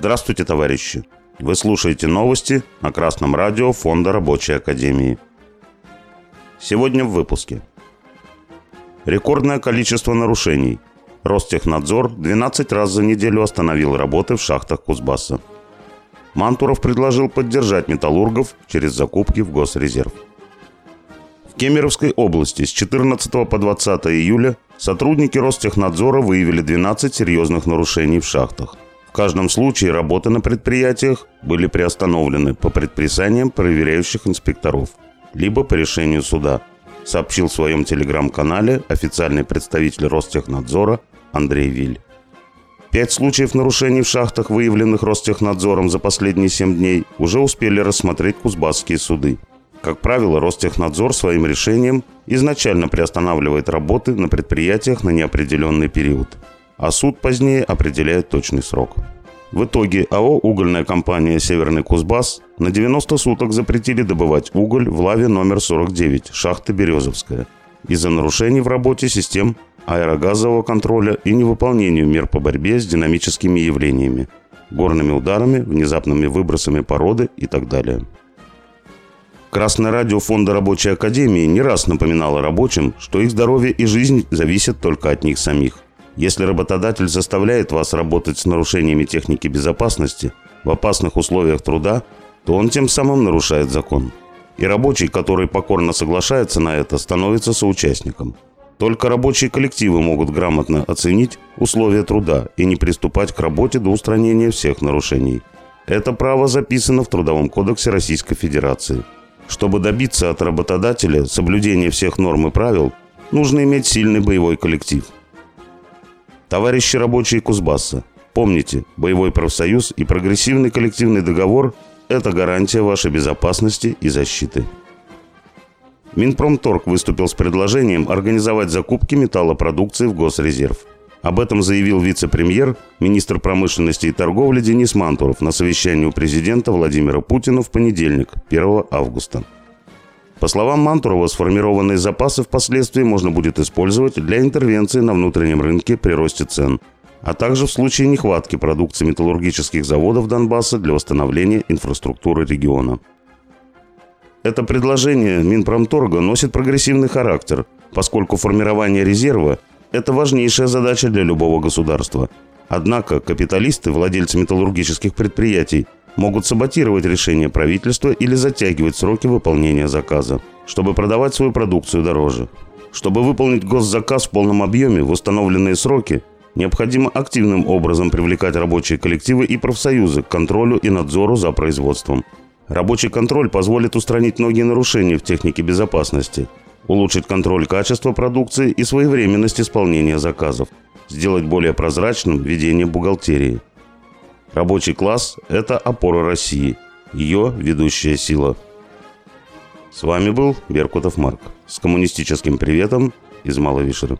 Здравствуйте, товарищи! Вы слушаете новости на Красном радио Фонда Рабочей Академии. Сегодня в выпуске. Рекордное количество нарушений. Ростехнадзор 12 раз за неделю остановил работы в шахтах Кузбасса. Мантуров предложил поддержать металлургов через закупки в Госрезерв. В Кемеровской области с 14 по 20 июля сотрудники Ростехнадзора выявили 12 серьезных нарушений в шахтах. В каждом случае работы на предприятиях были приостановлены по предписаниям проверяющих инспекторов, либо по решению суда, сообщил в своем телеграм-канале официальный представитель Ростехнадзора Андрей Виль. Пять случаев нарушений в шахтах, выявленных Ростехнадзором за последние семь дней, уже успели рассмотреть кузбасские суды. Как правило, Ростехнадзор своим решением изначально приостанавливает работы на предприятиях на неопределенный период, а суд позднее определяет точный срок. В итоге АО «Угольная компания «Северный Кузбасс» на 90 суток запретили добывать уголь в лаве номер 49, шахта «Березовская», из-за нарушений в работе систем аэрогазового контроля и невыполнению мер по борьбе с динамическими явлениями, горными ударами, внезапными выбросами породы и так далее. Красное радио Фонда Рабочей Академии не раз напоминало рабочим, что их здоровье и жизнь зависят только от них самих. Если работодатель заставляет вас работать с нарушениями техники безопасности в опасных условиях труда, то он тем самым нарушает закон. И рабочий, который покорно соглашается на это, становится соучастником – только рабочие коллективы могут грамотно оценить условия труда и не приступать к работе до устранения всех нарушений. Это право записано в Трудовом кодексе Российской Федерации. Чтобы добиться от работодателя соблюдения всех норм и правил, нужно иметь сильный боевой коллектив. Товарищи рабочие Кузбасса, помните, боевой профсоюз и прогрессивный коллективный договор – это гарантия вашей безопасности и защиты. Минпромторг выступил с предложением организовать закупки металлопродукции в Госрезерв. Об этом заявил вице-премьер, министр промышленности и торговли Денис Мантуров на совещании у президента Владимира Путина в понедельник, 1 августа. По словам Мантурова, сформированные запасы впоследствии можно будет использовать для интервенции на внутреннем рынке при росте цен, а также в случае нехватки продукции металлургических заводов Донбасса для восстановления инфраструктуры региона. Это предложение Минпромторга носит прогрессивный характер, поскольку формирование резерва – это важнейшая задача для любого государства. Однако капиталисты, владельцы металлургических предприятий, могут саботировать решение правительства или затягивать сроки выполнения заказа, чтобы продавать свою продукцию дороже. Чтобы выполнить госзаказ в полном объеме в установленные сроки, необходимо активным образом привлекать рабочие коллективы и профсоюзы к контролю и надзору за производством – Рабочий контроль позволит устранить многие нарушения в технике безопасности, улучшить контроль качества продукции и своевременность исполнения заказов, сделать более прозрачным ведение бухгалтерии. Рабочий класс – это опора России, ее ведущая сила. С вами был Беркутов Марк с коммунистическим приветом из Маловишеры.